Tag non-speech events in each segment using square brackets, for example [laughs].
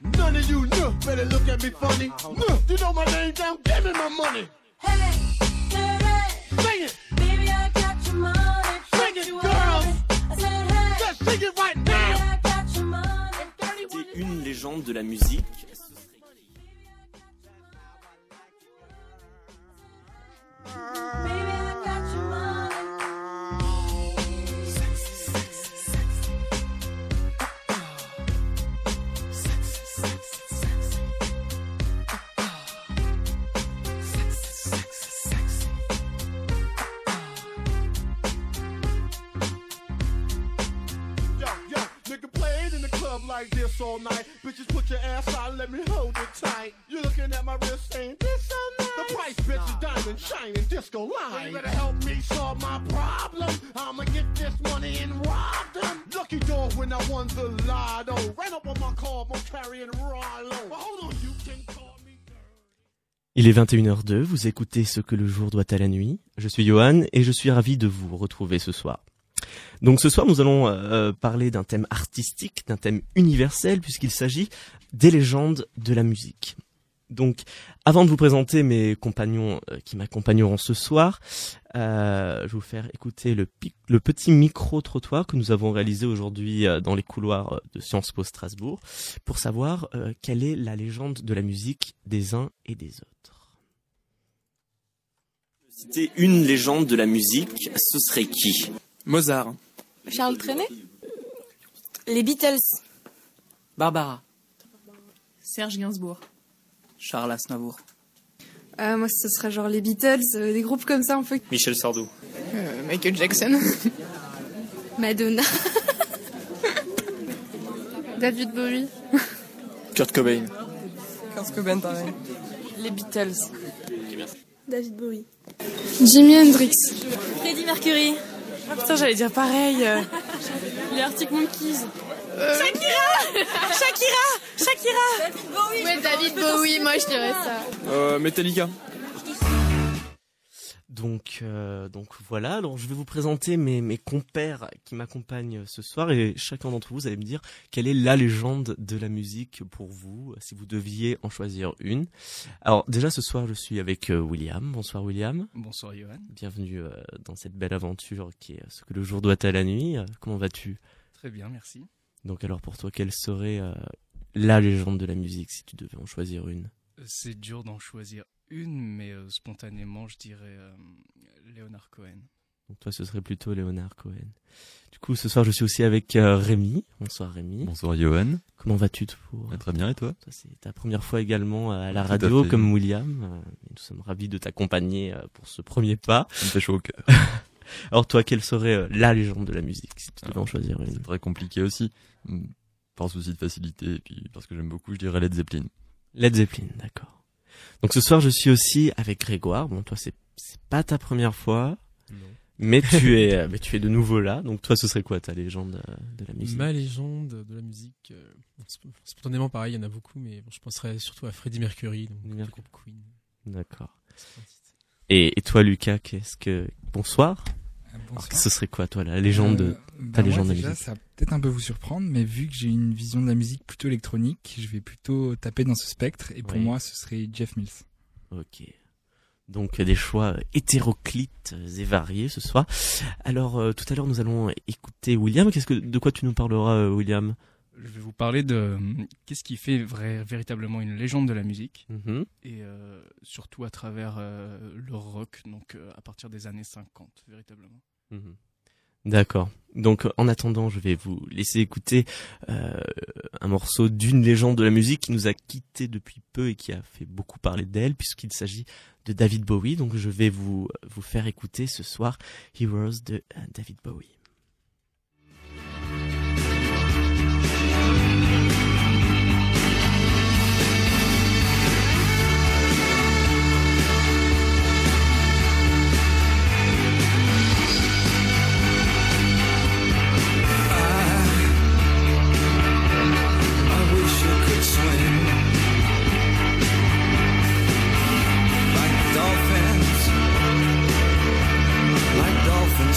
None of you know, better look at me funny. No, you know my name down, give me my money. Hey, hey, hey. Sing it, Baby, I got your money. Sing it, Don't you girls. worry. I said, hey, just sing it right baby, now. I got your money. C'était une légende de la musique. Baby, like this all night. Bitches put your ass out, let me hold it tight. You looking at my wrist saying this so nice. The price, bitch, is diamond shining disco line. You better help me solve my problem. I'ma get this money and rob them. Lucky dog when I won the lotto. Ran up on my car, I'm carrying Rollo. But hold on, you can call me. Il est 21h02, vous écoutez ce que le jour doit à la nuit. Je suis Johan et je suis ravi de vous retrouver ce soir. Donc ce soir nous allons euh, parler d'un thème artistique, d'un thème universel puisqu'il s'agit des légendes de la musique. Donc avant de vous présenter mes compagnons euh, qui m'accompagneront ce soir, euh, je vais vous faire écouter le, le petit micro-trottoir que nous avons réalisé aujourd'hui euh, dans les couloirs euh, de Sciences Po Strasbourg pour savoir euh, quelle est la légende de la musique des uns et des autres. Citer une légende de la musique, ce serait qui? Mozart. Charles Trenet Les Beatles. Barbara. Serge Gainsbourg. Charles Aznavour. Euh, moi, ce serait genre les Beatles, euh, des groupes comme ça un peu. Michel Sardou. Michael Jackson. [laughs] Madonna. [laughs] David Bowie. [laughs] Kurt Cobain. Kurt Cobain, pareil. Les Beatles. David Bowie. Jimi Hendrix. Freddie Mercury. Ah putain, j'allais dire pareil. euh. Les Arctic Monkeys. Shakira Shakira Shakira David Bowie Ouais, David Bowie, moi je dirais ça. Euh, Metallica. Donc, euh, donc voilà. Alors, je vais vous présenter mes, mes compères qui m'accompagnent ce soir et chacun d'entre vous, vous allez me dire quelle est la légende de la musique pour vous, si vous deviez en choisir une. Alors, déjà ce soir, je suis avec euh, William. Bonsoir William. Bonsoir Johan. Bienvenue euh, dans cette belle aventure qui est ce que le jour doit à la nuit. Comment vas-tu? Très bien, merci. Donc, alors pour toi, quelle serait euh, la légende de la musique si tu devais en choisir une? C'est dur d'en choisir une, mais euh, spontanément, je dirais euh, Leonard Cohen. Donc toi, ce serait plutôt Léonard Cohen. Du coup, ce soir, je suis aussi avec euh, Rémi. Bonsoir Rémi. Bonsoir Johan. Comment vas-tu pour Ah, Très bien et toi? Toi, c'est ta première fois également à la Tout radio comme William. Euh, Nous sommes ravis de t'accompagner euh, pour ce premier pas. Ça me fait chaud au cœur. [laughs] Alors toi, quelle serait euh, la légende de la musique si tu devais en choisir une? C'est très compliqué aussi. Hmm, Par souci de facilité et puis parce que j'aime beaucoup, je dirais Led Zeppelin. Led Zeppelin, d'accord. Donc ce soir, je suis aussi avec Grégoire. Bon, toi, c'est pas ta première fois, mais tu [laughs] es mais tu es de nouveau là. Donc toi, ce serait quoi ta légende euh, de la musique? Ma légende de la musique, euh, spontanément pareil, il y en a beaucoup, mais bon, je penserais surtout à Freddie Mercury, donc Mercury. groupe Queen. D'accord. Et toi, Lucas, qu'est-ce que bonsoir Alors, ce serait quoi, toi, la légende de Euh, ta bah, légende moi, de déjà, musique ça va peut-être un peu vous surprendre, mais vu que j'ai une vision de la musique plutôt électronique, je vais plutôt taper dans ce spectre, et pour moi, ce serait Jeff Mills. Ok. Donc euh, des choix euh, hétéroclites et variés ce soir. Alors euh, tout à l'heure nous allons écouter William. Qu'est-ce que de quoi tu nous parleras, euh, William? Je vais vous parler de euh, qu'est-ce qui fait vrai, véritablement une légende de la musique, Mhm. et euh, surtout à travers euh, le rock, donc euh, à partir des années 50, véritablement. Mhm. D'accord. Donc en attendant, je vais vous laisser écouter un morceau d'une légende de la musique qui nous a quittés depuis peu et qui a fait beaucoup parler d'elle, puisqu'il s'agit de David Bowie. Donc je vais vous vous faire écouter ce soir Heroes de David Bowie.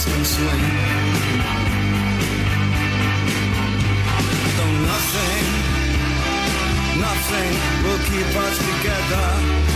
Wheels can swing. Though nothing, nothing will keep us together.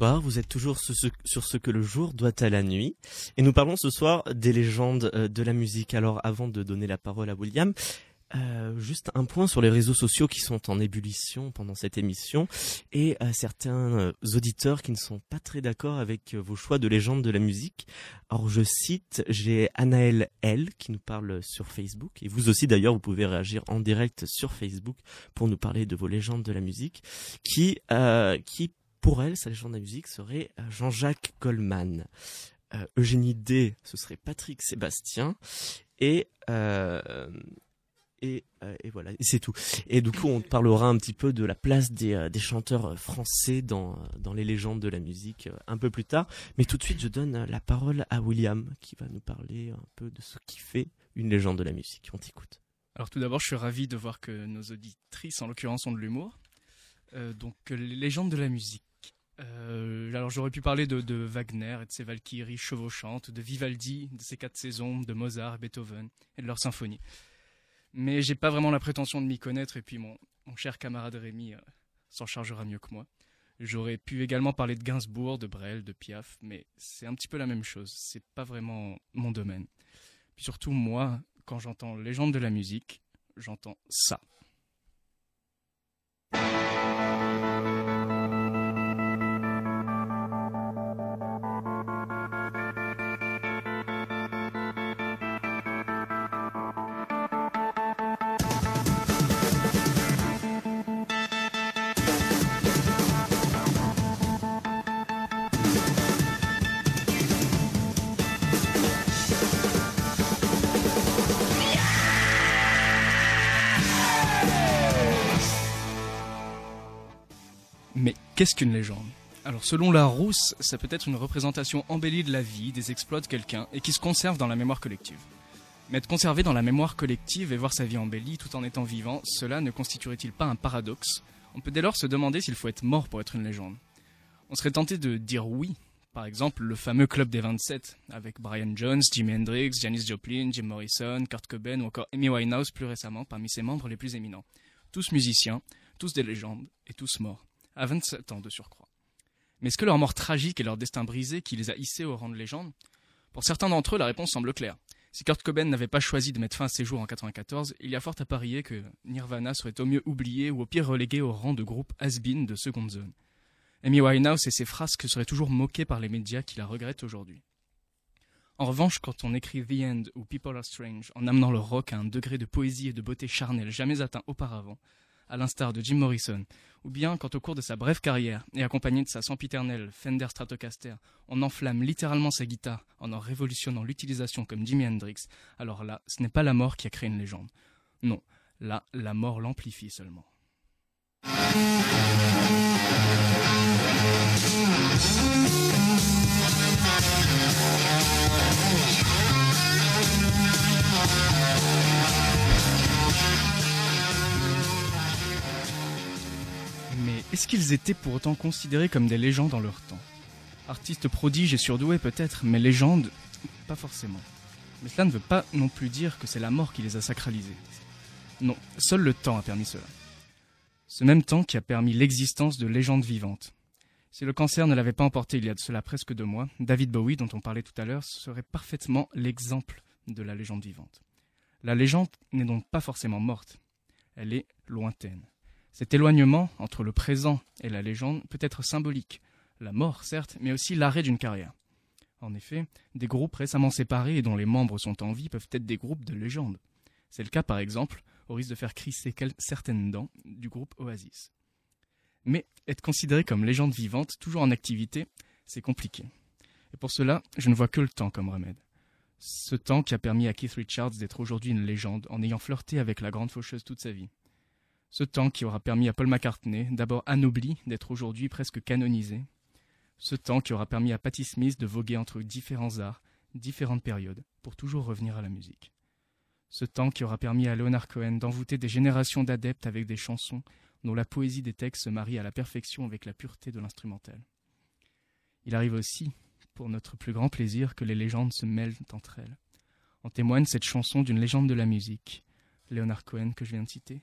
Bonsoir, vous êtes toujours sur ce, que le jour doit à la nuit. Et nous parlons ce soir des légendes euh, de la musique. Alors avant de donner la parole à William, euh, juste un point sur les réseaux sociaux qui sont en ébullition pendant cette émission et euh, certains auditeurs qui ne sont pas très d'accord avec vos choix de légendes de la musique. Alors je cite, j'ai Anaël L qui nous parle sur Facebook et vous aussi d'ailleurs vous pouvez réagir en direct sur Facebook pour nous parler de vos légendes de la musique qui qui pour elle, sa légende de la musique serait euh, Jean-Jacques Goldman. Euh, Eugénie D, ce serait Patrick Sébastien. Et, euh, et, euh, voilà, c'est tout. Et du coup, on parlera un petit peu de la place des, des chanteurs français dans, dans les légendes de la musique un peu plus tard. Mais tout de suite, je donne la parole à William, qui va nous parler un peu de ce qui fait une légende de la musique. On t'écoute. Alors tout d'abord, je suis ravi de voir que nos auditrices, en l'occurrence, ont de l'humour. Donc les légendes de la musique. Euh, alors j'aurais pu parler de, Wagner et de ses Valkyries chevauchantes, de Vivaldi, de ses quatre saisons, de Mozart et Beethoven et de leurs symphonies. Mais j'ai pas vraiment la prétention de m'y connaître et puis mon, cher camarade Rémi euh, s'en chargera mieux que moi. J'aurais pu également parler de Gainsbourg, de Brel, de Piaf, mais c'est un petit peu la même chose. C'est pas vraiment mon domaine. Surtout moi, quand j'entends légende de la musique, j'entends ça. Qu'est-ce qu'une légende? Alors selon Larousse, ça peut être une représentation embellie de la vie, des exploits de quelqu'un, et qui se conserve dans la mémoire collective. Mais être conservé dans la mémoire collective et voir sa vie embellie tout en étant vivant, cela ne constituerait-il pas un paradoxe? On peut dès lors se demander s'il faut être mort pour être une légende. On serait tenté de dire oui. Par exemple, le fameux club des 27, avec Brian Jones, Jimi Hendrix, Janis Joplin, Jim Morrison, Kurt Cobain ou encore Amy Winehouse plus récemment parmi ses membres les plus éminents. Tous musiciens, tous des légendes et tous morts, à 27 ans de surcroît. Mais est-ce que leur mort tragique et leur destin brisé qui les a hissés au rang de légende? Pour certains d'entre eux, la réponse semble claire. Si Kurt Cobain n'avait pas choisi de mettre fin à ses jours en 94, il y a fort à parier que Nirvana serait au mieux oublié ou au pire relégué au rang de groupe has-been de seconde zone. Amy Winehouse et ses frasques seraient toujours moqués par les médias qui la regrettent aujourd'hui. En revanche, quand on écrit The End ou People Are Strange en amenant le rock à un degré de poésie et de beauté charnelle jamais atteint auparavant, à l'instar de Jim Morrison, ou bien quand au cours de sa brève carrière et accompagné de sa sempiternelle Fender Stratocaster, on enflamme littéralement sa guitare en en révolutionnant l'utilisation comme Jimi Hendrix, alors là, ce n'est pas la mort qui a créé une légende. Non, là, la mort l'amplifie seulement. Est-ce qu'ils étaient pour autant considérés comme des légendes dans leur temps? Artistes prodiges et surdoués peut-être, mais légendes, pas forcément. Mais cela ne veut pas non plus dire que c'est la mort qui les a sacralisés. Non, seul le temps a permis cela. Ce même temps qui a permis l'existence de légendes vivantes. Si le cancer ne l'avait pas emporté il y a de cela presque deux mois, David Bowie, dont on parlait tout à l'heure, serait parfaitement l'exemple de la légende vivante. La légende n'est donc pas forcément morte, elle est lointaine. Cet éloignement entre le présent et la légende peut être symbolique, la mort certes, mais aussi l'arrêt d'une carrière. En effet, des groupes récemment séparés et dont les membres sont en vie peuvent être des groupes de légende. C'est le cas par exemple, au risque de faire crisser certaines dents, du groupe Oasis. Mais être considéré comme légende vivante, toujours en activité, c'est compliqué. Et pour cela, je ne vois que le temps comme remède. Ce temps qui a permis à Keith Richards d'être aujourd'hui une légende en ayant flirté avec la grande faucheuse toute sa vie. Ce temps qui aura permis à Paul McCartney, d'abord anobli, d'être aujourd'hui presque canonisé. Ce temps qui aura permis à Patti Smith de voguer entre différents arts, différentes périodes, pour toujours revenir à la musique. Ce temps qui aura permis à Leonard Cohen d'envoûter des générations d'adeptes avec des chansons dont la poésie des textes se marie à la perfection avec la pureté de l'instrumental. Il arrive aussi, pour notre plus grand plaisir, que les légendes se mêlent entre elles. En témoigne cette chanson d'une légende de la musique, Leonard Cohen que je viens de citer,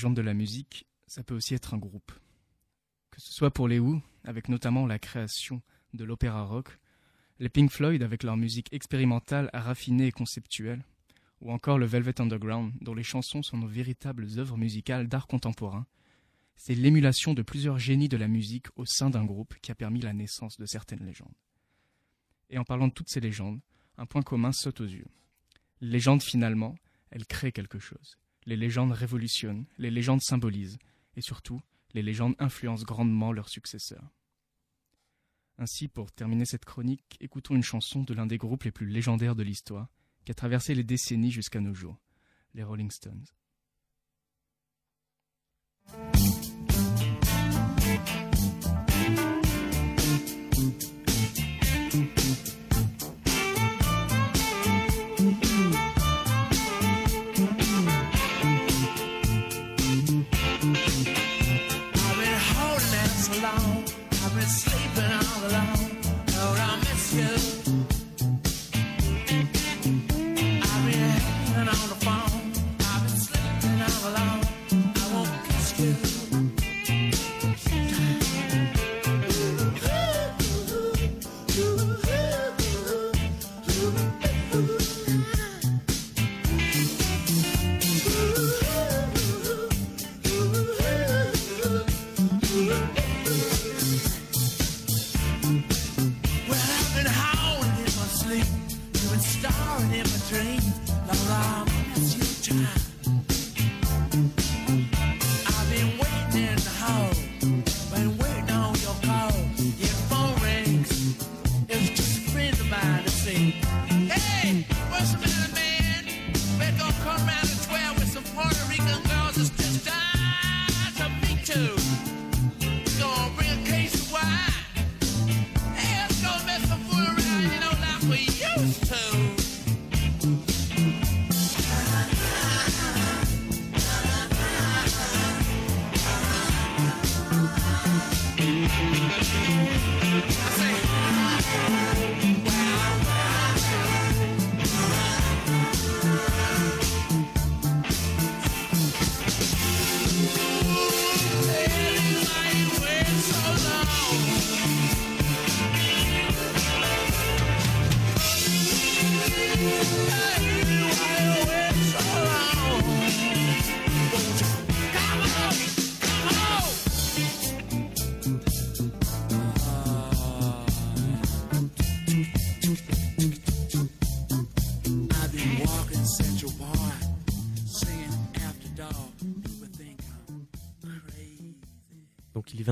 légende de la musique, ça peut aussi être un groupe. Que ce soit pour les Who, avec notamment la création de l'opéra rock, les Pink Floyd avec leur musique expérimentale, raffinée et conceptuelle, ou encore le Velvet Underground, dont les chansons sont nos véritables œuvres musicales d'art contemporain, c'est l'émulation de plusieurs génies de la musique au sein d'un groupe qui a permis la naissance de certaines légendes. Et en parlant de toutes ces légendes, un point commun saute aux yeux. Les légendes, finalement, elles créent quelque chose. Les légendes révolutionnent, les légendes symbolisent, et surtout, les légendes influencent grandement leurs successeurs. Ainsi, pour terminer cette chronique, écoutons une chanson de l'un des groupes les plus légendaires de l'histoire, qui a traversé les décennies jusqu'à nos jours, les Rolling Stones.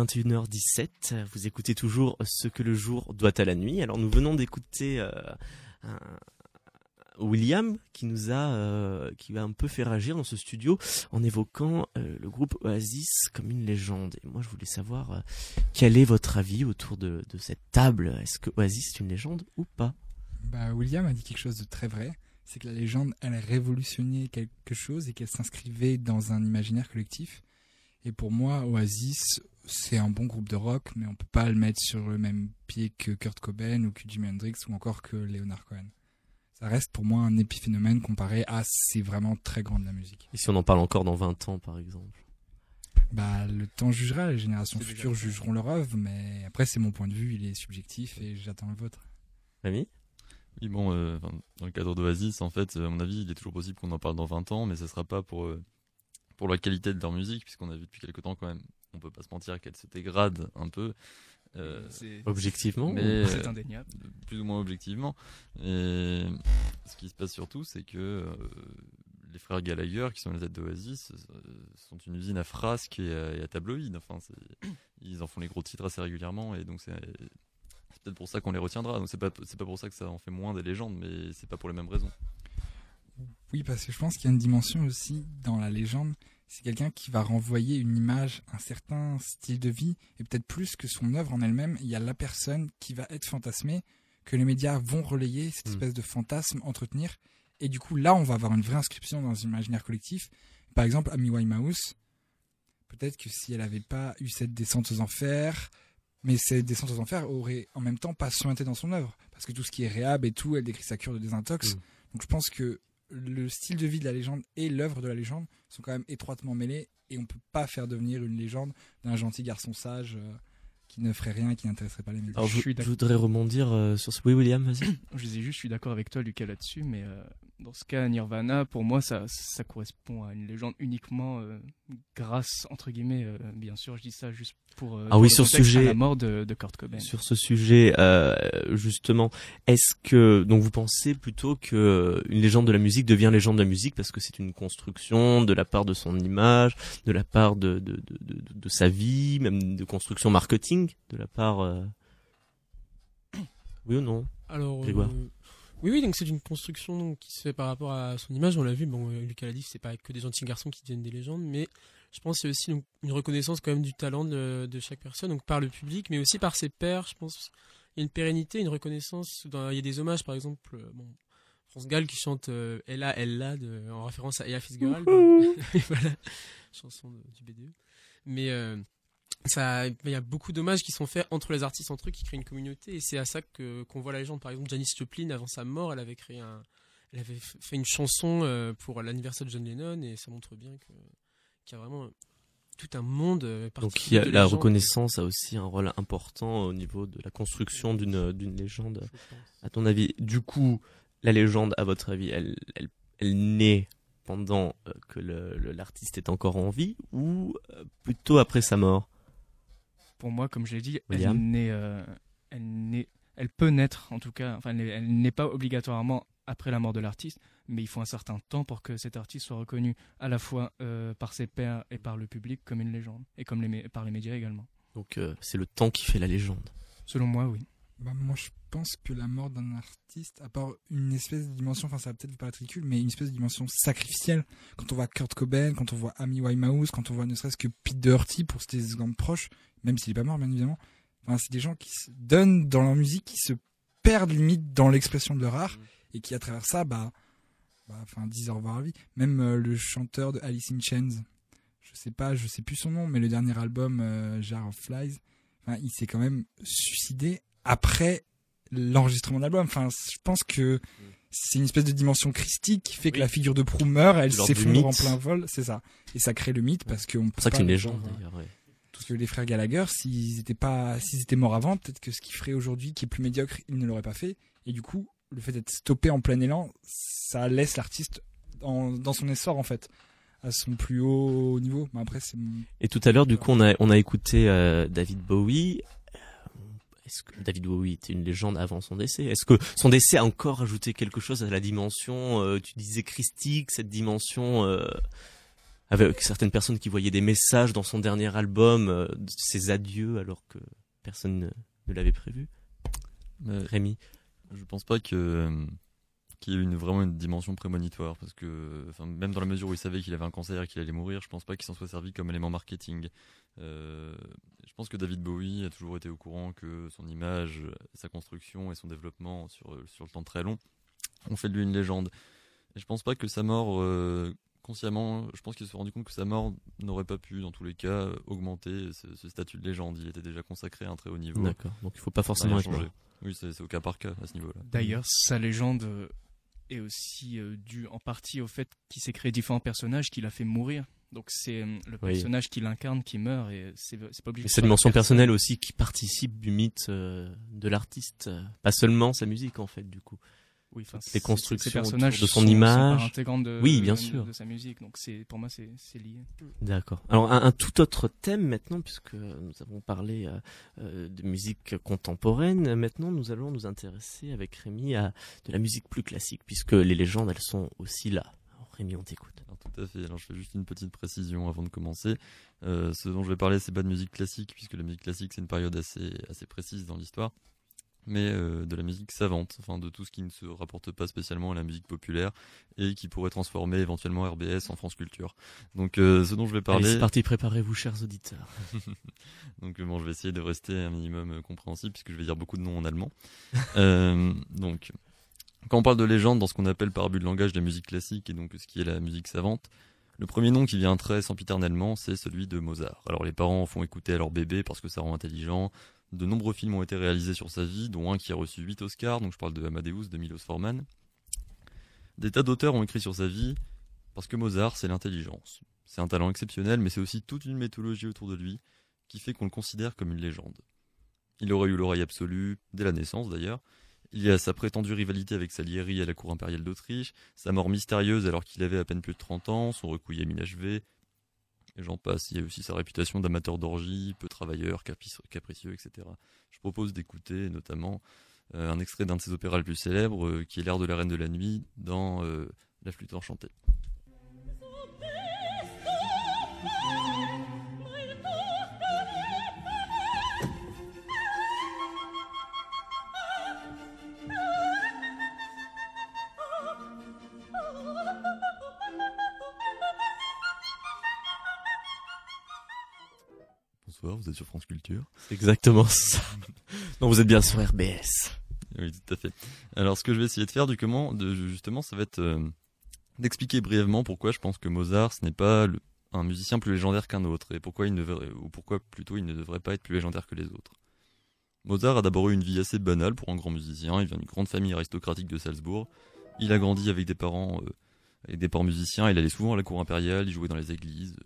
21h17, vous écoutez toujours Ce que le jour doit à la nuit. Alors nous venons d'écouter euh, William qui nous a euh, qui a un peu fait réagir dans ce studio en évoquant euh, le groupe Oasis comme une légende. Et moi je voulais savoir quel est votre avis autour de, de cette table? Est-ce que Oasis est une légende ou pas? Bah, William a dit quelque chose de très vrai. C'est que la légende, elle a révolutionné quelque chose et qu'elle s'inscrivait dans un imaginaire collectif. Et pour moi, Oasis, c'est un bon groupe de rock, mais on peut pas le mettre sur le même pied que Kurt Cobain ou que Jimi Hendrix ou encore que Leonard Cohen. Ça reste pour moi un épiphénomène comparé à c'est vraiment très grand de la musique. Et si on en parle encore dans 20 ans par exemple? Bah, le temps jugera, les générations futures jugeront leur œuvre, mais après c'est mon point de vue, il est subjectif et j'attends le vôtre. Rémi? Oui, bon, euh, dans le cadre d'Oasis, en fait, à mon avis, il est toujours possible qu'on en parle dans 20 ans, mais ce sera pas pour, euh, pour la qualité de leur musique, puisqu'on a vu depuis quelques temps quand même, on peut pas se mentir qu'elle se dégrade un peu. euh, C'est- Objectivement mais C'est euh, indéniable. Plus ou moins objectivement. Et ce qui se passe surtout, c'est que euh, les frères Gallagher, qui sont les aides d'Oasis, euh, sont une usine à frasques et à, et à tabloïds. Enfin, ils en font les gros titres assez régulièrement, et donc c'est c'est peut-être pour ça qu'on les retiendra. Donc c'est pas c'est pas pour ça que ça en fait moins des légendes, mais c'est pas pour les mêmes raisons. Oui, parce que je pense qu'il y a une dimension aussi dans la légende. C'est quelqu'un qui va renvoyer une image, un certain style de vie, et peut-être plus que son œuvre en elle-même. Il y a la personne qui va être fantasmée, que les médias vont relayer, cette Mm. espèce de fantasme, entretenir. Et du coup, là, on va avoir une vraie inscription dans l'imaginaire collectif. Par exemple, Amy Winehouse, peut-être que si elle n'avait pas eu cette descente aux enfers, mais cette descente aux enfers aurait en même temps pas suinté dans son œuvre. Parce que tout ce qui est réhab et tout, elle décrit sa cure de désintox. Mm. Donc je pense que le style de vie de la légende et l'œuvre de la légende sont quand même étroitement mêlés et on peut pas faire devenir une légende d'un gentil garçon sage euh, qui ne ferait rien et qui n'intéresserait pas les médias. Alors je, Je suis je d'accord. voudrais rebondir euh, sur ce... Oui William, vas-y. [coughs] Je disais juste, je suis d'accord avec toi, Lucas, là-dessus, mais euh, dans ce cas, Nirvana, pour moi, ça, ça correspond à une légende uniquement euh, grâce, entre guillemets, euh, bien sûr, je dis ça juste pour. euh, Ah dans oui, sur ce sujet- la mort de, de Kurt Cobain. Sur ce sujet, euh, justement, est-ce que donc vous pensez plutôt que euh, une légende de la musique devient légende de la musique parce que c'est une construction de la part de son image, de la part de de, de, de, de sa vie, même de construction marketing, de la part euh, [coughs] oui ou non Alors, Grégoire? Oui, oui, donc c'est une construction donc, qui se fait par rapport à son image. On l'a vu, bon, euh, Lucas l'a dit, c'est pas que des gentils garçons qui deviennent des légendes, mais je pense que c'est aussi donc, une reconnaissance quand même du talent de, de chaque personne, donc par le public, mais aussi par ses pairs. Je pense il y a une pérennité, une reconnaissance. Dans, il y a des hommages, par exemple, euh, bon, France Gall qui chante euh, Ella, Ella de, en référence à Ella Fitzgerald. [laughs] Voilà, chanson de- du BDE. Mais euh, ça, il y a beaucoup d'hommages qui sont faits entre les artistes entre eux qui créent une communauté. Et c'est à ça que qu'on voit la légende. Par exemple, Janis Joplin avant sa mort, elle avait créé un, elle avait fait une chanson euh, pour l'anniversaire de John Lennon. Et ça montre bien que qu'il y a vraiment tout un monde euh, Donc il y particulier a, de la reconnaissance a aussi un rôle important au niveau de la construction d'une d'une légende. À ton avis, du coup, la légende, à votre avis, elle elle, elle naît pendant euh, que le- le- l'artiste est encore en vie ou euh, plutôt après sa mort? Pour moi, comme je l'ai dit, elle naît, euh, elle naît, elle peut naître, en tout cas, enfin, elle n'est- pas obligatoirement après la mort de l'artiste, mais il faut un certain temps pour que cet artiste soit reconnu à la fois euh, par ses pairs et par le public comme une légende, et comme les, par les médias également. Donc euh, c'est le temps qui fait la légende. Selon moi, oui. Bah, moi, je pense que la mort d'un artiste, à part une espèce de dimension, enfin, ça va peut-être vous paraître ridicule, mais une espèce de dimension sacrificielle. Quand on voit Kurt Cobain, quand on voit Amy Winehouse, quand on voit ne serait-ce que Pete Doherty, pour des exemples proches, même s'il est pas mort, bien évidemment. Enfin, c'est des gens qui se donnent dans leur musique, qui se perdent limite dans l'expression de leur art, et qui, à travers ça, bah, bah, enfin, disent au revoir à vie. Même euh, le chanteur de Alice in Chains, je sais pas, je sais plus son nom, mais le dernier album, euh, Jar of Flies, enfin, il s'est quand même suicidé après l'enregistrement de l'album. Enfin, je pense que c'est une espèce de dimension christique qui fait que la figure de Prou meurt, elle s'effondre en plein vol, c'est ça. Et ça crée le mythe parce qu'on C'est pour ça que c'est une légende Parce d'ailleurs. ouais. que les frères Gallagher, s'ils étaient pas, s'ils étaient morts avant, peut-être que ce qu'ils feraient aujourd'hui, qui est plus médiocre, ils ne l'auraient pas fait. Et du coup, le fait d'être stoppé en plein élan, ça laisse l'artiste dans son essor en fait, à son plus haut niveau. Mais après, c'est mon- Et tout à l'heure, du coup, on a, on a écouté euh, David Bowie. Est-ce que David Bowie était une légende avant son décès? Est-ce que son décès a encore ajouté quelque chose à la dimension, euh, tu disais christique, cette dimension euh, avec certaines personnes qui voyaient des messages dans son dernier album, euh, ses adieux alors que personne ne, ne l'avait prévu? Rémi? Je pense pas que qu'il y ait une, vraiment une dimension prémonitoire parce que enfin, même dans la mesure où il savait qu'il avait un cancer et qu'il allait mourir, je pense pas qu'il s'en soit servi comme élément marketing. Euh, je pense que David Bowie a toujours été au courant que son image, sa construction et son développement sur, sur le temps très long ont fait de lui une légende. Et je pense pas que sa mort, euh, consciemment, je pense qu'il se sont rendu compte que sa mort n'aurait pas pu, dans tous les cas, augmenter ce, ce statut de légende. Il était déjà consacré à un très haut niveau. D'accord. Donc il faut pas forcément mort. Oui, c'est au cas par cas à ce niveau-là. D'ailleurs, sa légende est aussi euh, due en partie au fait qu'il s'est créé différents personnages qu'il a fait mourir. Donc c'est euh, le Oui. personnage qu'il incarne qui meurt et c'est c'est pas obligé. Et que ce cette soit la dimension personne. personnelle aussi qui participe du mythe euh, de l'artiste, pas seulement sa musique en fait du coup. Oui, enfin, les constructions personnages de son sont- sont image. de, oui, bien de- sûr. de sa musique. Donc c'est pour moi c'est lié. D'accord. Alors un, un tout autre thème maintenant, puisque nous avons parlé euh, euh, de musique contemporaine. Maintenant, nous allons nous intéresser avec Rémi à de la musique plus classique, puisque les légendes, elles sont aussi là. Alors, Rémi, on t'écoute. Tout à fait. Alors, je fais juste une petite précision avant de commencer. Euh, ce dont je vais parler, c'est pas de musique classique, puisque la musique classique, c'est une période assez, assez précise dans l'histoire, mais euh, de la musique savante, enfin de tout ce qui ne se rapporte pas spécialement à la musique populaire et qui pourrait transformer éventuellement RBS en France Culture. Donc, euh, ce dont je vais parler. Allez, c'est parti, préparez-vous, chers auditeurs. [laughs] donc, bon, je vais essayer de rester un minimum euh, compréhensible, puisque je vais dire beaucoup de noms en allemand. [laughs] Donc, quand on parle de légende dans ce qu'on appelle par abus de langage la musique classique et donc ce qui est la musique savante, le premier nom qui vient très sempiternellement, c'est celui de Mozart. Alors les parents en font écouter à leur bébé parce que ça rend intelligent. De nombreux films ont été réalisés sur sa vie, dont un qui a reçu 8 Oscars, donc je parle de Amadeus de Milos Forman. Des tas d'auteurs ont écrit sur sa vie parce que Mozart, c'est l'intelligence. C'est un talent exceptionnel, mais c'est aussi toute une mythologie autour de lui qui fait qu'on le considère comme une légende. Il aurait eu l'oreille absolue, dès la naissance d'ailleurs. Il y a sa prétendue rivalité avec Salieri à la cour impériale d'Autriche, sa mort mystérieuse alors qu'il avait à peine plus de 30 ans, son requiem inachevé, et j'en passe. Il y a aussi sa réputation d'amateur d'orgie, peu travailleur, capricieux, etc. Je propose d'écouter notamment euh, un extrait d'un de ses opéras les plus célèbres, euh, qui est l'air de la Reine de la Nuit, dans euh, La flûte enchantée. Vous êtes sur France Culture. C'est exactement [laughs] ça. non, vous êtes bien sur RBS. Oui, tout à fait. Alors, ce que je vais essayer de faire, du comment, de, justement, ça va être euh, d'expliquer brièvement pourquoi je pense que Mozart, ce n'est pas le- un musicien plus légendaire qu'un autre, et pourquoi il ne devrait, ou pourquoi plutôt il ne devrait pas être plus légendaire que les autres. Mozart a d'abord eu une vie assez banale pour un grand musicien. Il vient d'une grande famille aristocratique de Salzbourg. Il a grandi avec des parents, euh, avec des parents musiciens. Il allait souvent à la cour impériale. Il jouait dans les églises.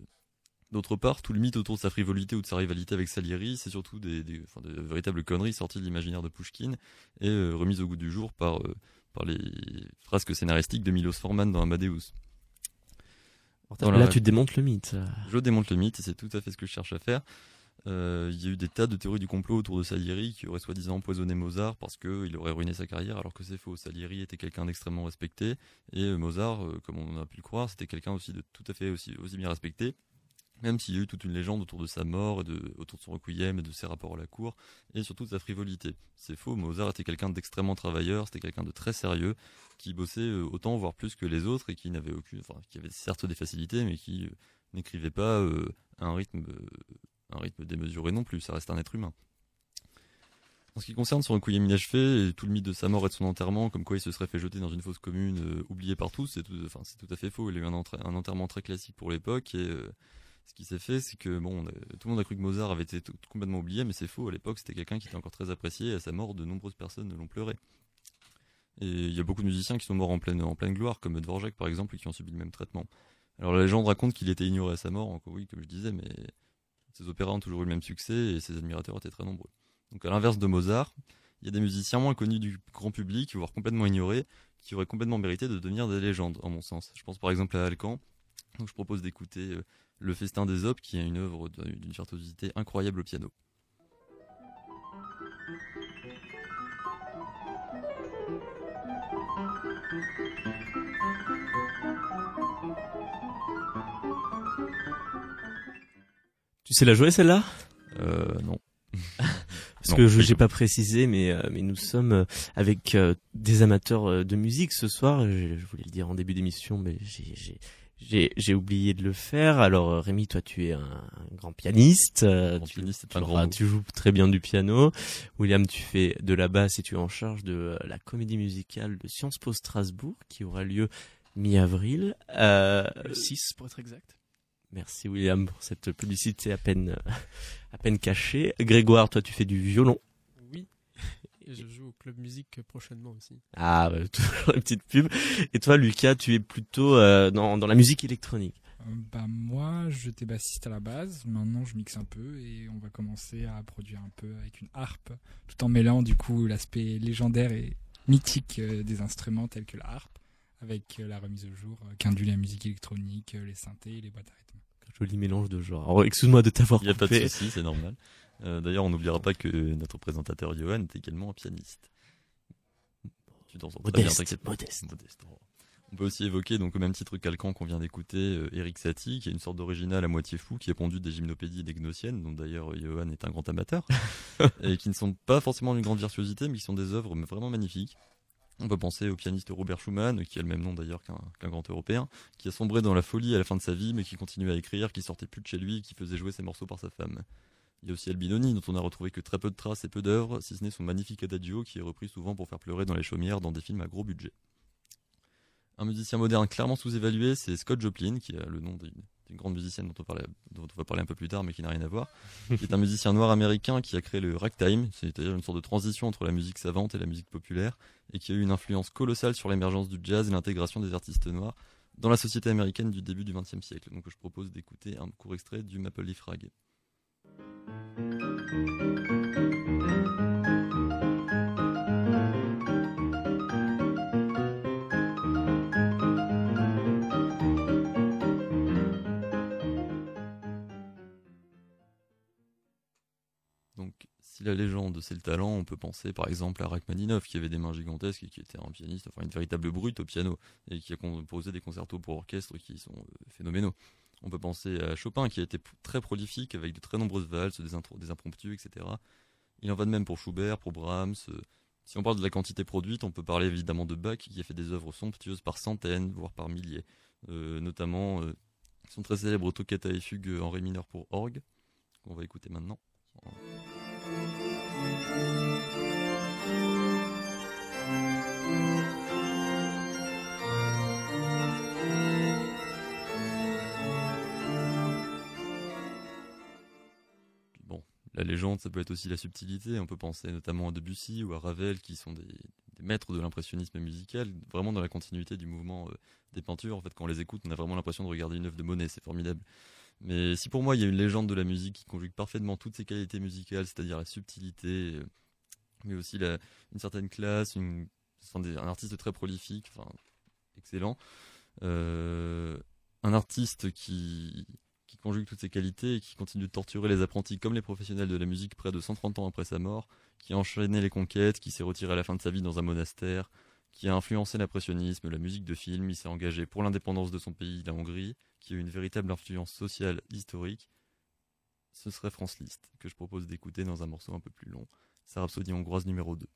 D'autre part, tout le mythe autour de sa frivolité ou de sa rivalité avec Salieri, c'est surtout des, des- enfin, de véritables conneries sorties de l'imaginaire de Pushkin et euh, remises au goût du jour par, euh, par les frasques scénaristiques de Milos Forman dans Amadeus. Voilà. Là, tu démontes le mythe. Je démonte le mythe et c'est tout à fait ce que je cherche à faire. Euh, Il y a eu des tas de théories du complot autour de Salieri qui aurait soi-disant empoisonné Mozart parce qu'il aurait ruiné sa carrière alors que c'est faux. Salieri était quelqu'un d'extrêmement respecté et Mozart, euh, comme on a pu le croire, c'était quelqu'un aussi de tout à fait aussi, aussi bien respecté. Même s'il y a eu toute une légende autour de sa mort, autour de son requiem et de ses rapports à la cour, et surtout de sa frivolité. C'est faux, Mozart était quelqu'un d'extrêmement travailleur, c'était quelqu'un de très sérieux, qui bossait euh, autant, voire plus que les autres, et qui n'avait aucune, enfin, qui avait certes des facilités, mais qui euh, n'écrivait pas euh, un rythme, un rythme démesuré non plus, ça reste un être humain. En ce qui concerne son requiem inachevé et tout le mythe de sa mort et de son enterrement, comme quoi il se serait fait jeter dans une fosse commune oubliée par tous, c'est tout, à fait faux. Il a eu un, un enterrement très classique pour l'époque et ce qui s'est fait, c'est que bon, tout le monde a cru que Mozart avait été complètement oublié, mais c'est faux. À l'époque, c'était quelqu'un qui était encore très apprécié et à sa mort, de nombreuses personnes l'ont pleuré. Et il y a beaucoup de musiciens qui sont morts en pleine, en pleine gloire, comme Dvorak par exemple, et qui ont subi le même traitement. Alors la légende raconte qu'il était ignoré à sa mort, encore oui, comme je disais, mais ses opéras ont toujours eu le même succès et ses admirateurs étaient très nombreux. Donc à l'inverse de Mozart, il y a des musiciens moins connus du grand public, voire complètement ignorés, qui auraient complètement mérité de devenir des légendes, en mon sens. Je pense par exemple à Alcan. Donc je propose d'écouter euh, Le Festin des Opes, qui est une œuvre d'une virtuosité incroyable au piano. Tu sais la jouer celle-là? Euh, non. [laughs] Parce Non, que je j'ai pas précisé, mais euh, mais nous sommes euh, avec euh, des amateurs de musique ce soir. Je, je voulais le dire en début d'émission, mais j'ai j'ai oublié de le faire. Alors euh, Rémi, toi tu es un, un grand pianiste. euh, Grand tu, pianiste, tu un grand tu joues très bien du piano. William, tu fais de la basse et tu es en charge de euh, la comédie musicale de Sciences Po Strasbourg qui aura lieu mi-avril. Euh, Le 6 pour être exact. Merci William pour cette publicité à peine à peine cachée. Grégoire, toi tu fais du violon. Et je joue au club musique prochainement aussi. Ah, bah, [laughs] toujours une petite pub. Et toi, Lucas, tu es plutôt euh, dans, dans la musique électronique. Euh, Bah moi, j'étais bassiste à la base. Maintenant, je mixe un peu et on va commencer à produire un peu avec une harpe, tout en mêlant du coup l'aspect légendaire et mythique euh, des instruments tels que la harpe, avec la remise au jour qu'induit la musique électronique, les synthés, et les boîtes à rythme. Joli mélange de genres. Alors, excuse-moi de t'avoir Il n'y a pas de coupé. souci, c'est normal. Euh, D'ailleurs, on n'oubliera pas que notre présentateur Johan est également un pianiste. Tu t'en sors très bien, Modeste, t'inquiète modeste. On peut aussi évoquer, donc au même titre qu'Alcan qu'on vient d'écouter, euh, Eric Satie, qui est une sorte d'original à moitié fou, qui a pondu des gymnopédies et des gnossiennes, dont d'ailleurs euh, Johan est un grand amateur, [laughs] et qui ne sont pas forcément d'une grande virtuosité, mais qui sont des œuvres vraiment magnifiques. On peut penser au pianiste Robert Schumann, qui a le même nom d'ailleurs qu'un grand européen, qui a sombré dans la folie à la fin de sa vie, mais qui continuait à écrire, qui sortait plus de chez lui, qui faisait jouer ses morceaux par sa femme. Il y a aussi Albinoni, dont on a retrouvé que très peu de traces et peu d'œuvres, si ce n'est son magnifique adagio, qui est repris souvent pour faire pleurer dans les chaumières dans des films à gros budget. Un musicien moderne clairement sous-évalué, c'est Scott Joplin, qui a le nom d'une grande musicienne dont on, parlait- dont on va parler un peu plus tard, mais qui n'a rien à voir, [laughs] qui est un musicien noir américain qui a créé le ragtime, c'est-à-dire une sorte de transition entre la musique savante et la musique populaire, et qui a eu une influence colossale sur l'émergence du jazz et l'intégration des artistes noirs dans la société américaine du début du XXe siècle. Donc je propose d'écouter un court extrait du Maple Leaf Rag. Donc, si la légende c'est le talent, on peut penser par exemple à Rachmaninoff qui avait des mains gigantesques et qui était un pianiste, enfin une véritable brute au piano et qui a composé des concertos pour orchestre qui sont euh, phénoménaux. On peut penser à Chopin qui a été très prolifique avec de très nombreuses valses, des, impromptus, etc. Il en va de même pour Schubert, pour Brahms. euh, Si on parle de la quantité produite, on peut parler évidemment de Bach qui a fait des œuvres somptueuses par centaines, voire par milliers. Euh, notamment euh, son très célèbre toccata et fugue en ré mineur pour orgue, qu'on va écouter maintenant. La légende, ça peut être aussi la subtilité. On peut penser notamment à Debussy ou à Ravel, qui sont des, maîtres de l'impressionnisme musical, vraiment dans la continuité du mouvement euh, des peintures. En fait, quand on les écoute, on a vraiment l'impression de regarder une œuvre de Monet. C'est formidable. Mais si pour moi, il y a une légende de la musique qui conjugue parfaitement toutes ces qualités musicales, c'est-à-dire la subtilité, euh, mais aussi une certaine classe, un artiste très prolifique, excellent. Euh, un artiste qui conjugue toutes ces qualités et qui continue de torturer les apprentis comme les professionnels de la musique près de 130 ans après sa mort, qui a enchaîné les conquêtes, qui s'est retiré à la fin de sa vie dans un monastère, qui a influencé l'impressionnisme, la musique de film, il s'est engagé pour l'indépendance de son pays, la Hongrie, qui a eu une véritable influence sociale historique. Ce serait Franz Liszt, que je propose d'écouter dans un morceau un peu plus long, sa rhapsodie hongroise numéro 2.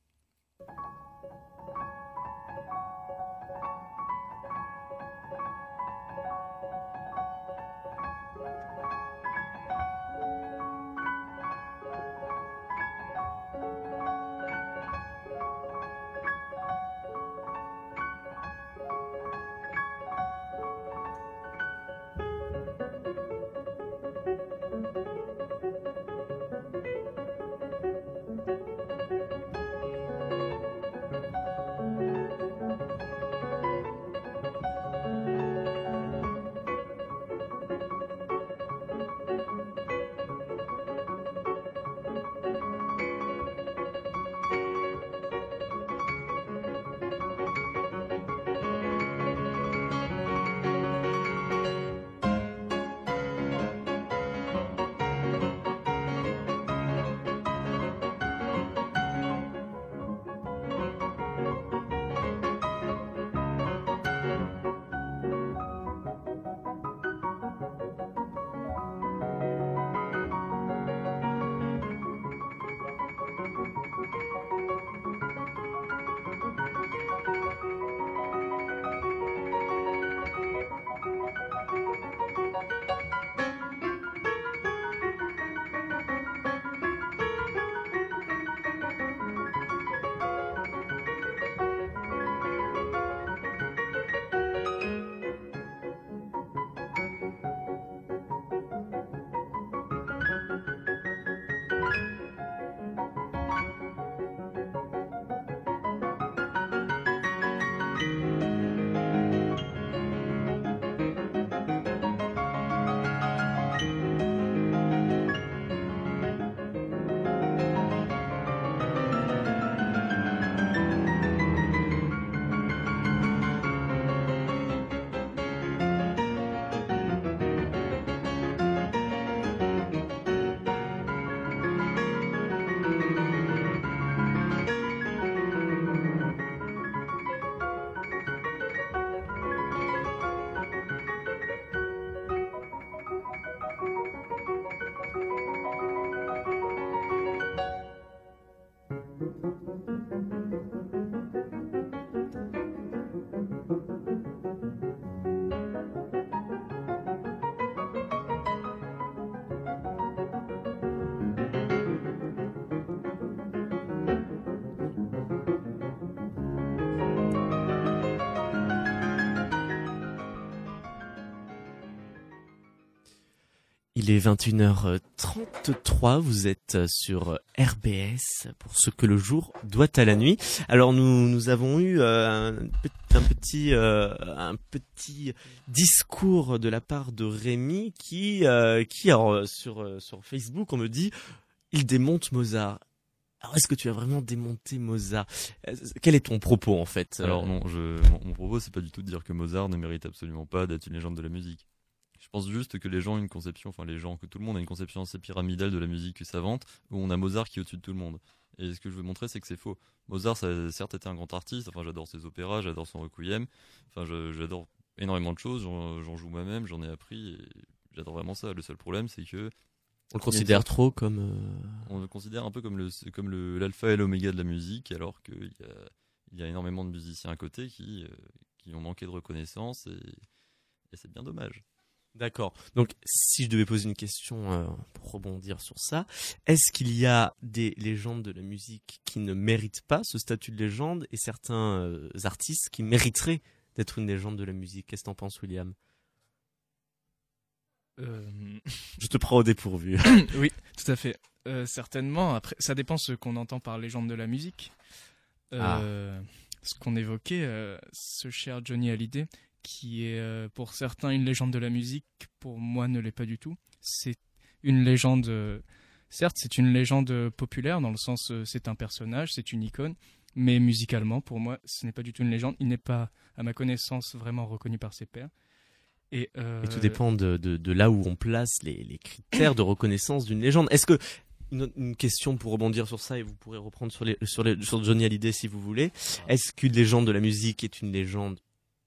Il est 21h33, vous êtes sur RBS pour ce que le jour doit à la nuit. Alors nous nous avons eu euh, un, pe- un petit euh, un petit discours de la part de Rémi qui euh, qui alors, euh, sur euh, sur Facebook on me dit il démonte Mozart. Alors est-ce que tu as vraiment démonté Mozart? Euh, Quel est ton propos en fait? Alors Euh, non, je, mon, mon propos c'est pas du tout de dire que Mozart ne mérite absolument pas d'être une légende de la musique. Je pense juste que les gens ont une conception, enfin les gens, que tout le monde a une conception assez pyramidale de la musique savante, où on a Mozart qui est au-dessus de tout le monde. Et ce que je veux montrer, c'est que c'est faux. Mozart, ça a certes été un grand artiste, enfin j'adore ses opéras, j'adore son requiem, enfin j'adore énormément de choses, j'en j'en joue moi-même, j'en ai appris, et j'adore vraiment ça. Le seul problème, c'est que... On le considère trop comme, euh, On le considère un peu comme le comme le l'alpha et l'oméga de la musique, alors qu'il y a, il y a énormément de musiciens à côté qui, euh, qui ont manqué de reconnaissance, et, et c'est bien dommage. D'accord. Donc, si je devais poser une question euh, pour rebondir sur ça, est-ce qu'il y a des légendes de la musique qui ne méritent pas ce statut de légende et certains euh, artistes qui mériteraient d'être une légende de la musique? Qu'est-ce que t'en penses, William? Euh, [laughs] Je te prends au dépourvu. [coughs] oui, tout à fait. Certainement. Après, ça dépend ce qu'on entend par légende de la musique. Euh, Ce qu'on évoquait, ce cher Johnny Hallyday, qui est euh, pour certains une légende de la musique, pour moi ne l'est pas du tout. C'est une légende. euh, certes, c'est une légende populaire dans le sens euh, c'est un personnage, c'est une icône, mais musicalement, pour moi, ce n'est pas du tout une légende. Il n'est pas, à ma connaissance, vraiment reconnu par ses pairs. Et, euh, Et tout dépend de, de, de là où on place les, les critères de reconnaissance d'une légende. Est-ce que une, une question pour rebondir sur ça et vous pourrez reprendre sur, les, sur, les, sur Johnny Hallyday si vous voulez. Est-ce qu'une légende de la musique est une légende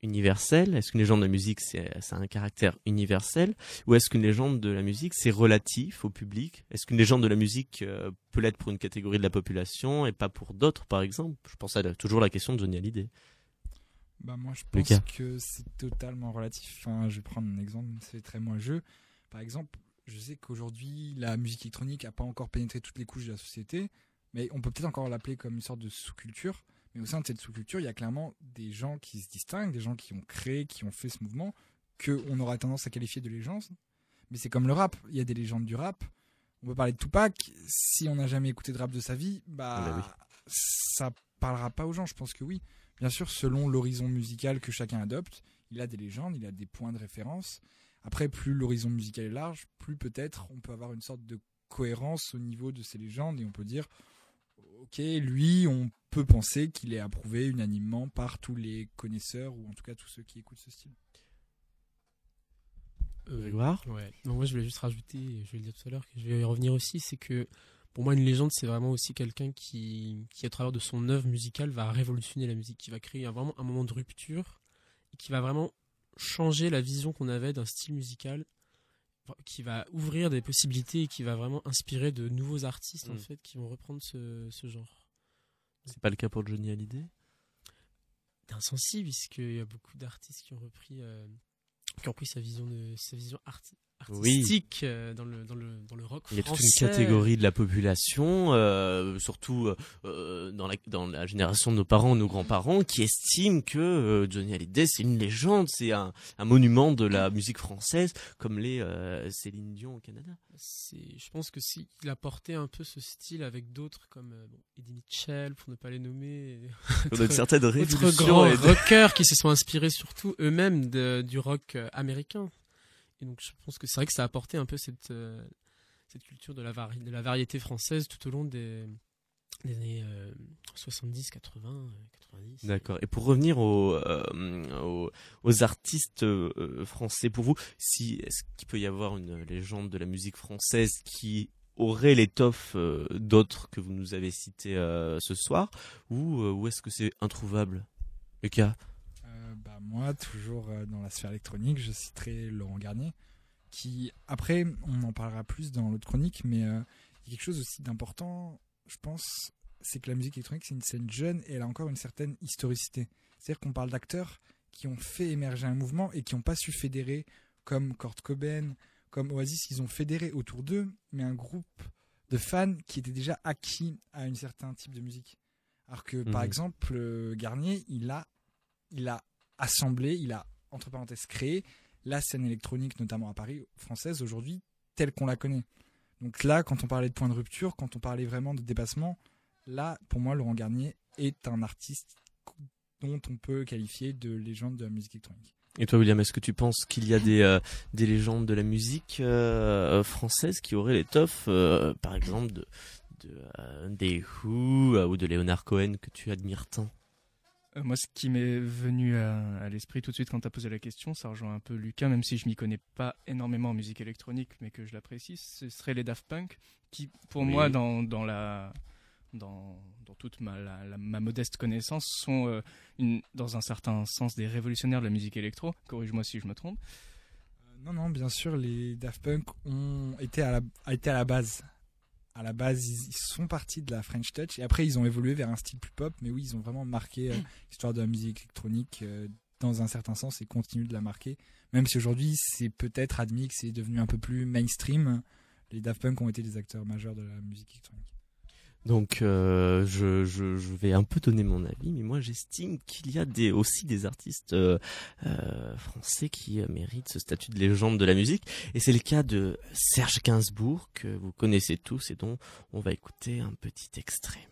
universelle Est-ce qu'une légende de la musique c'est ça a un caractère universel? Ou est-ce qu'une légende de la musique c'est relatif au public? Est-ce qu'une légende de la musique euh, peut l'être pour une catégorie de la population et pas pour d'autres par exemple? Je pense à la- toujours la question de Johnny Hallyday. Bah moi je pense Lucas. que c'est totalement relatif. Enfin, je vais prendre un exemple, c'est très moins jeu. Par exemple, je sais qu'aujourd'hui la musique électronique a pas encore pénétré toutes les couches de la société, mais on peut peut-être encore l'appeler comme une sorte de sous-culture. Mais au sein de cette sous-culture, il y a clairement des gens qui se distinguent, des gens qui ont créé, qui ont fait ce mouvement, que on aura tendance à qualifier de légende. Mais c'est comme le rap, il y a des légendes du rap. On peut parler de Tupac, si on n'a jamais écouté de rap de sa vie, bah, Ah bah ça parlera pas aux gens, je pense que oui. Bien sûr, selon l'horizon musical que chacun adopte, il a des légendes, il a des points de référence. Après, plus l'horizon musical est large, plus peut-être on peut avoir une sorte de cohérence au niveau de ces légendes et on peut dire, ok, lui, on peut penser qu'il est approuvé unanimement par tous les connaisseurs ou en tout cas tous ceux qui écoutent ce style. Grégoire Ouais. Moi je voulais juste rajouter, je vais le dire tout à l'heure, que je vais y revenir aussi, c'est que pour moi une légende c'est vraiment aussi quelqu'un qui, qui à travers de son œuvre musicale va révolutionner la musique, qui va créer un- vraiment un moment de rupture, et qui va vraiment changer la vision qu'on avait d'un style musical, qui va ouvrir des possibilités et qui va vraiment inspirer de nouveaux artistes en Mm. fait qui vont reprendre ce, ce genre. C'est pas le cas pour Johnny Hallyday? D'un sens si, puisqu'il y a beaucoup d'artistes qui ont repris, euh, qui ont repris sa vision de sa vision arti-. Artistique euh, dans le dans le dans le rock Il y a toute une français. catégorie de la population, euh, surtout euh, dans, la, dans la génération de nos parents, nos grands-parents, qui estiment que euh, Johnny Hallyday c'est une légende, c'est un, un monument de la musique française, comme les euh, Céline Dion au Canada. C'est, je pense que si il a porté un peu ce style avec d'autres comme euh, bon, Eddie Mitchell, pour ne pas les nommer, [laughs] D'autres grands et de- rockers qui se sont inspirés surtout eux-mêmes de- du rock américain. Et donc je pense que c'est vrai que ça a apporté un peu cette euh, cette culture de la, vari- de la variété française tout au long des, années euh, 70, 80, euh, 90. D'accord. Et pour revenir aux, euh, aux, artistes euh, français, pour vous, si est-ce qu'il peut y avoir une légende de la musique française qui aurait l'étoffe d'autres que vous nous avez cités ce soir, ou, ou est-ce que c'est introuvable, Euh, bah, moi, toujours euh, dans la sphère électronique, je citerai Laurent Garnier, qui, après, on en parlera plus dans l'autre chronique, mais euh, il y a quelque chose aussi d'important, je pense, c'est que la musique électronique, c'est une scène jeune et elle a encore une certaine historicité. C'est-à-dire qu'on parle d'acteurs qui ont fait émerger un mouvement et qui n'ont pas su fédérer, comme Kurt Cobain, comme Oasis, ils ont fédéré autour d'eux, mais un groupe de fans qui était déjà acquis à un certain type de musique. Alors que, par Mhm. exemple, euh, Garnier, il a, il a assemblé, il a, entre parenthèses, créé la scène électronique, notamment à Paris, française, aujourd'hui, telle qu'on la connaît. Donc là, quand on parlait de point de rupture, quand on parlait vraiment de dépassement, là, pour moi, Laurent Garnier est un artiste dont on peut qualifier de légende de la musique électronique. Et toi, William, est-ce que tu penses qu'il y a des, euh, des légendes de la musique euh, française qui auraient l'étoffe, euh, par exemple, de, de, euh, des Who euh, ou de Leonard Cohen que tu admires tant? Euh, moi, ce qui m'est venu à, à l'esprit tout de suite quand tu as posé la question, ça rejoint un peu Lucas, même si je m'y connais pas énormément en musique électronique, mais que je l'apprécie, ce serait les Daft Punk, qui, pour Oui. moi, dans, dans la dans, dans toute ma, la- la- ma modeste connaissance, sont euh, une, dans un certain sens des révolutionnaires de la musique électro. Corrige-moi si je me trompe. Non, non, bien sûr, les Daft Punk ont été à la, a été à la base. À la base, ils, sont partis de la French Touch et après, ils ont évolué vers un style plus pop. Mais oui, ils ont vraiment marqué euh, [clears throat] l'histoire de la musique électronique euh, dans un certain sens et continuent de la marquer. Même si aujourd'hui, c'est peut-être admis que c'est devenu un peu plus mainstream. Les Daft Punk ont été des acteurs majeurs de la musique électronique. Donc, euh, je, je, je vais un peu donner mon avis, mais moi j'estime qu'il y a des, aussi des artistes euh, euh, français qui euh, méritent ce statut de légende de la musique. Et c'est le cas de Serge Gainsbourg, que vous connaissez tous et dont on va écouter un petit extrait.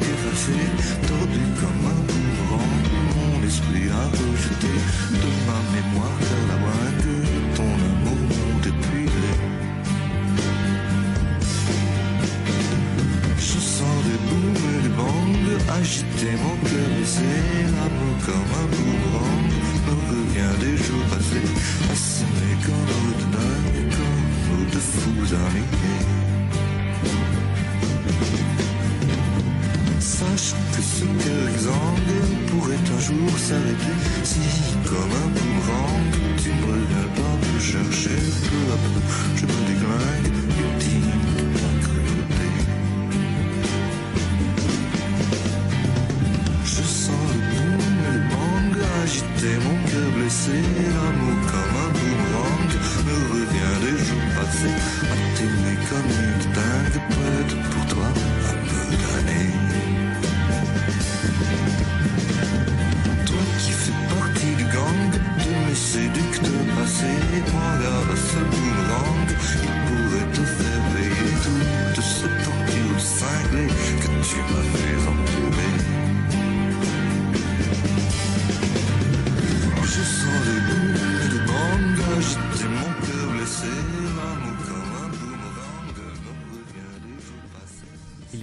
Tordu comme un boomerang, mon esprit a rejeté de ma mémoire vers la moindre ton amour m'ont épuisé. Je sens des booms et des bangs agiter mon cœur blessé. L'amour comme un boomerang me revient des jours passés. Assommé comme nous de dingue, comme de fous alignés. Que ce cœur exsangue pourrait un jour s'arrêter si, comme un boomerang, tu me reviens pas me chercher peu à peu. Je me déglingue,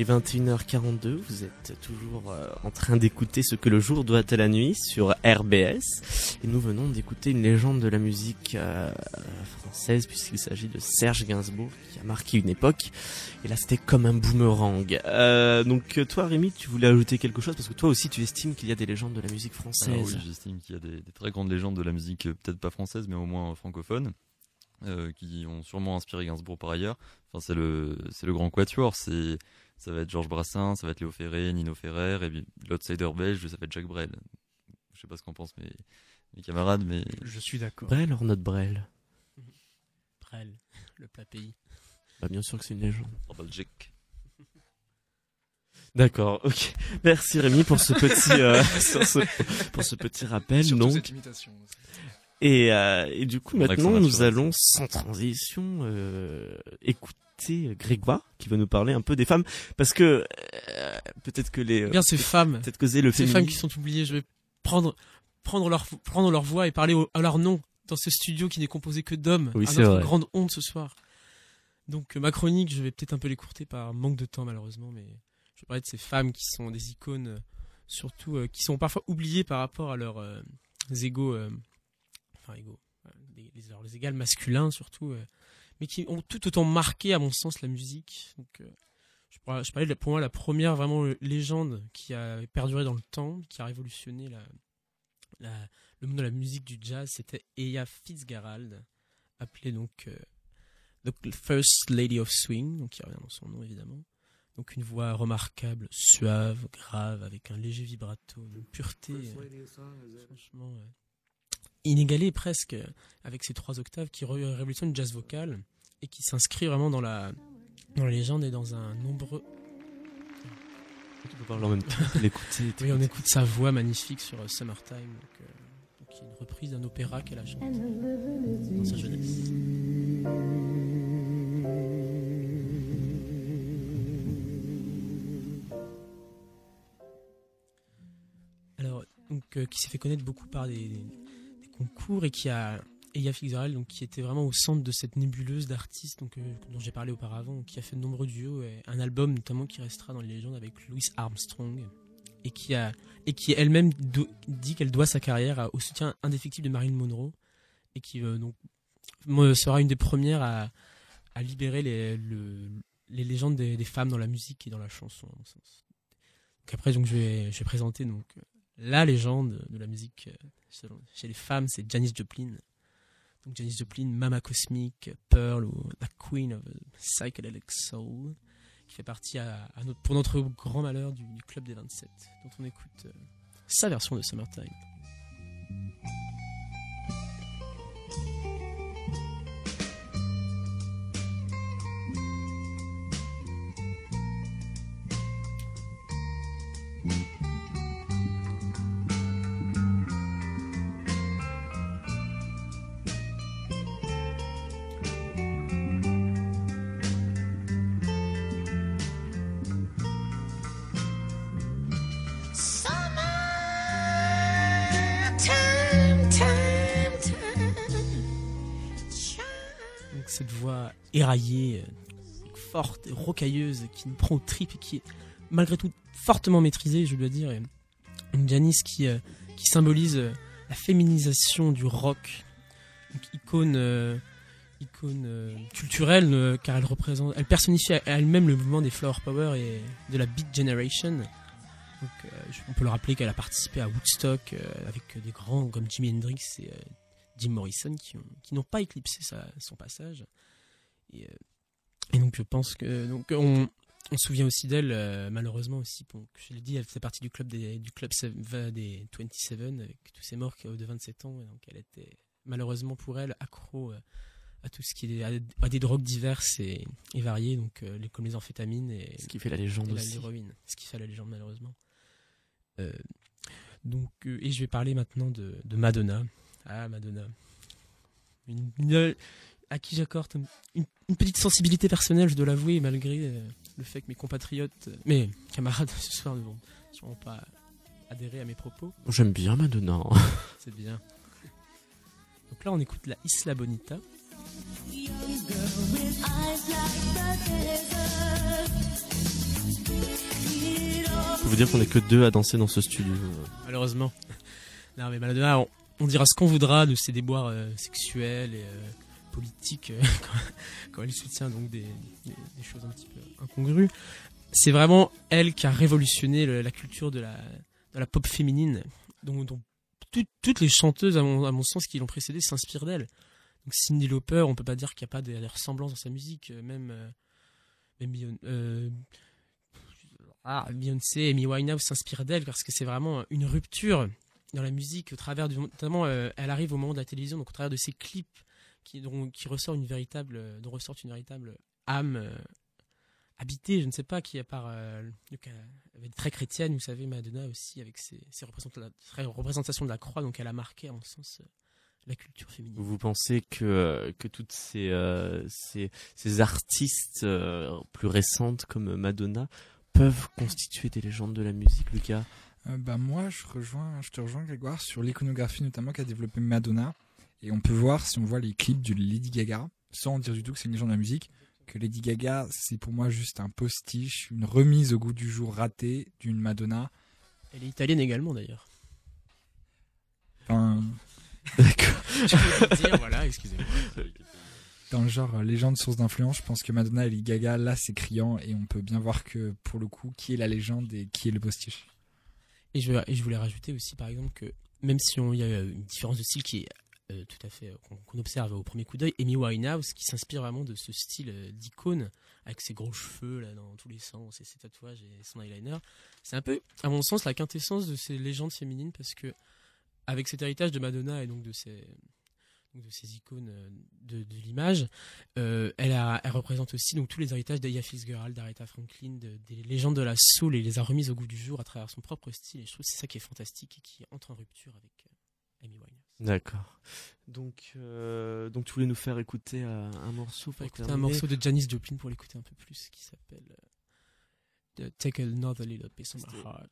21h42, vous êtes toujours euh, en train d'écouter ce que le jour doit à la nuit sur RBS. Et nous venons d'écouter une légende de la musique euh, française puisqu'il s'agit de Serge Gainsbourg qui a marqué une époque. Et là c'était comme un boomerang. Euh, donc toi Rémi, tu voulais ajouter quelque chose? Parce que toi aussi tu estimes qu'il y a des légendes de la musique française. Alors oui, j'estime qu'il y a des, très grandes légendes de la musique, peut-être pas française, mais au moins francophone, qui ont sûrement inspiré Gainsbourg par ailleurs. Enfin, c'est le, c'est le grand quatuor. C'est, ça va être Georges Brassens, ça va être Léo Ferré, Nino Ferrer, et puis l'outsider belge, ça va être Jacques Brel. Je sais pas ce qu'en pensent mes, mes camarades, mais Je suis d'accord. Brel or notre Brel Brel, le plat pays. Bah bien sûr que c'est une légende. en Belgique. D'accord, ok. Merci Rémi pour ce petit euh, [laughs] ce- pour ce petit rappel. Surtout donc. cette imitation. Et, euh, et du coup, maintenant, nous allons, sans transition, euh, écouter Grégoire, qui va nous parler un peu des femmes, parce que euh, peut-être que les... Eh Bien ces femmes, Peut-être que c'est le ces féminisme. femmes qui sont oubliées, je vais prendre prendre leur prendre leur voix et parler au- à leur nom dans ce studio qui n'est composé que d'hommes. Oui, à c'est notre vrai. grande honte ce soir. Donc euh, ma chronique, je vais peut-être un peu l'écourter par manque de temps malheureusement, mais je vais parler de ces femmes qui sont des icônes, euh, surtout euh, qui sont parfois oubliées par rapport à leurs euh, égaux, euh, enfin égaux, euh, les, les- égales masculins surtout, euh, mais qui ont tout autant marqué à mon sens la musique. Donc euh, je, parlais- je parlais de la- pour moi la première vraiment légende qui a perduré dans le temps, qui a révolutionné la, la- le monde de la musique du jazz, c'était Ella Fitzgerald, appelée donc euh, The First Lady of Swing, donc qui revient dans son nom évidemment. Donc une voix remarquable, suave, grave, avec un léger vibrato, une pureté. euh, franchement. Inégalée presque, euh, avec ses trois octaves qui ré- révolutionne le jazz vocal et qui s'inscrit vraiment dans la, dans la légende et dans un nombreux. Tu peux parler en même temps, l'écouter. [laughs] Oui, on écoute sa voix magnifique sur euh, Summertime, donc, euh, qui est une reprise d'un opéra qu'elle a chanté dans sa jeunesse. Alors, donc, euh, qui s'est fait connaître beaucoup par des concours et qui a Eya Fitzgerald, donc qui était vraiment au centre de cette nébuleuse d'artistes donc, euh, dont j'ai parlé auparavant, qui a fait de nombreux duos et un album notamment qui restera dans les légendes avec Louis Armstrong et qui a et qui elle-même dit qu'elle doit sa carrière au soutien indéfectible de Marilyn Monroe et qui euh, donc sera une des premières à, libérer les, le- les légendes des, femmes dans la musique et dans la chanson. Donc après donc je vais je vais présenter donc la légende de la musique euh, chez les femmes c'est Janis Joplin. Donc Janis Joplin, Mama Cosmic, Pearl ou la Queen of Psychedelic Soul qui fait partie pour notre grand malheur du, du club des 27 dont on écoute euh, sa version de Summertime. Euh, forte et rocailleuse qui nous prend aux tripes et qui est malgré tout fortement maîtrisée, je dois dire. Une Janice qui, euh, qui symbolise euh, la féminisation du rock, donc icône, icône culturelle car elle représente, elle personnifie elle-même le mouvement des Flower Power et de la Beat Generation. On peut le rappeler qu'elle a participé à Woodstock avec des grands comme Jimi Hendrix et Jim Morrison qui n'ont pas éclipsé sa- son passage. Et, euh, et donc je pense que donc on, on se souvient aussi d'elle euh, malheureusement aussi. Bon, je l'ai dit, elle faisait partie du club des du club des 27 avec tous ces morts de 27 ans. Et donc elle était malheureusement pour elle accro euh, à tout ce qui est à, à des drogues diverses et, et variées, donc euh, les, comme les amphétamines et Ce qui fait la légende aussi. l'héroïne, ce qui fait la légende malheureusement. Euh, donc euh, et je vais parler maintenant de, de Madonna. Ah Madonna, une, une- à qui j'accorde une, une petite sensibilité personnelle, je dois l'avouer, malgré euh, le fait que mes compatriotes, euh, mes camarades [laughs] ce soir ne vont sûrement pas adhérer à mes propos. J'aime bien Madonna. [laughs] C'est bien. Donc là, on écoute la Isla Bonita. Je peux vous dire qu'on est que deux à danser dans ce studio. Malheureusement. Non, mais Madonna, on, on dira ce qu'on voudra de ses déboires euh, sexuels et euh, politiques euh, [laughs] quand, elle soutient donc des, choses un petit peu incongrues. C'est vraiment elle qui a révolutionné la culture de la, de la pop féminine, dont, dont tout- toutes les chanteuses, à mon, sens, qui l'ont précédée s'inspirent d'elle. Donc Cyndi Lauper, on peut pas dire qu'il n'y a pas de, des ressemblances dans sa musique, euh, même, euh, même Beyon- euh, ah, Beyoncé, Amy s'inspirent d'elle parce que c'est vraiment une rupture dans la musique au travers notamment elle arrive au moment de la télévision donc au travers de ces clips qui dont, qui ressort une véritable euh, dont ressort une véritable âme euh, habitée je ne sais pas qui à part euh, donc, elle est très chrétienne vous savez Madonna aussi avec ses, ses représenta- ses représentations de la croix donc elle a marqué à mon sens euh, la culture féminine. Vous pensez que, que toutes ces, euh, ces, ces artistes euh, plus récentes comme Madonna peuvent constituer des légendes de la musique, Lucas? Euh, bah moi je rejoins je te rejoins Grégoire sur l'iconographie notamment qu'a développé Madonna et on peut voir si on voit les clips de Lady Gaga sans dire du tout que c'est une légende de la musique que Lady Gaga c'est pour moi juste un postiche une remise au goût du jour ratée d'une Madonna elle est italienne également d'ailleurs enfin D'accord. [laughs] Dire, voilà, excusez-moi. dans le genre euh, légende source d'influence je pense que Madonna et Lady Gaga là c'est criant et on peut bien voir que pour le coup qui est la légende et qui est le postiche Et je, et je voulais rajouter aussi, par exemple, que même si on- il y a une différence de style qui est euh, tout à fait euh, qu'on observe au premier coup d'œil, Amy Winehouse, qui s'inspire vraiment de ce style euh, d'icône, avec ses gros cheveux là dans tous les sens, et ses tatouages et son eyeliner. C'est un peu, à mon sens, la quintessence de ces légendes féminines, parce que avec cet héritage de Madonna et donc de donc de ces icônes de, l'image, elle, elle représente aussi donc tous les héritages d'Aya Fitzgerald, d'Aretha Franklin, de- des légendes de la soul et les a remises au goût du jour à travers son propre style. Et je trouve c'est ça qui est fantastique et qui entre en rupture avec Amy Winehouse. D'accord. Donc, euh, donc tu voulais nous faire écouter euh, un morceau pour écouter un morceau de Janis Joplin pour l'écouter un peu plus, qui s'appelle euh, The Take Another Little Piece of My Heart.